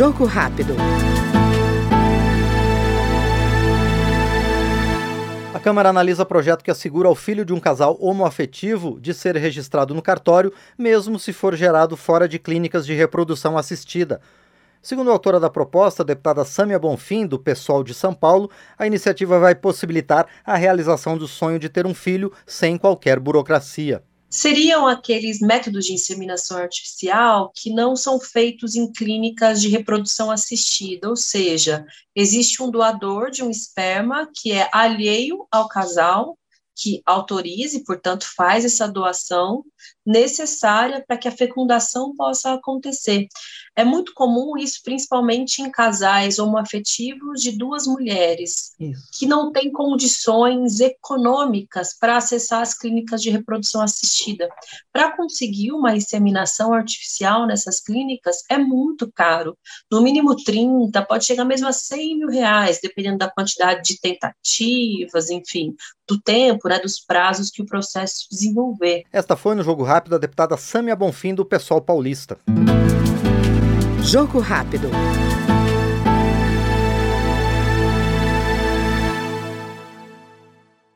Jogo rápido. A Câmara analisa projeto que assegura ao filho de um casal homoafetivo de ser registrado no cartório, mesmo se for gerado fora de clínicas de reprodução assistida. Segundo a autora da proposta, a deputada Sâmia Bonfim, do PSOL de São Paulo, a iniciativa vai possibilitar a realização do sonho de ter um filho sem qualquer burocracia. Seriam aqueles métodos de inseminação artificial que não são feitos em clínicas de reprodução assistida, ou seja, existe um doador de um esperma que é alheio ao casal que autorize, portanto, faz essa doação necessária para que a fecundação possa acontecer. É muito comum isso, principalmente em casais homoafetivos de duas mulheres, isso. que não têm condições econômicas para acessar as clínicas de reprodução assistida. Para conseguir uma inseminação artificial nessas clínicas é muito caro, no mínimo 30, pode chegar mesmo a 100 mil reais, dependendo da quantidade de tentativas, enfim, do tempo, né, dos prazos que o processo desenvolver. Esta foi no Jogo Rápido a deputada Sâmia Bonfim, do PSOL paulista. Jogo Rápido.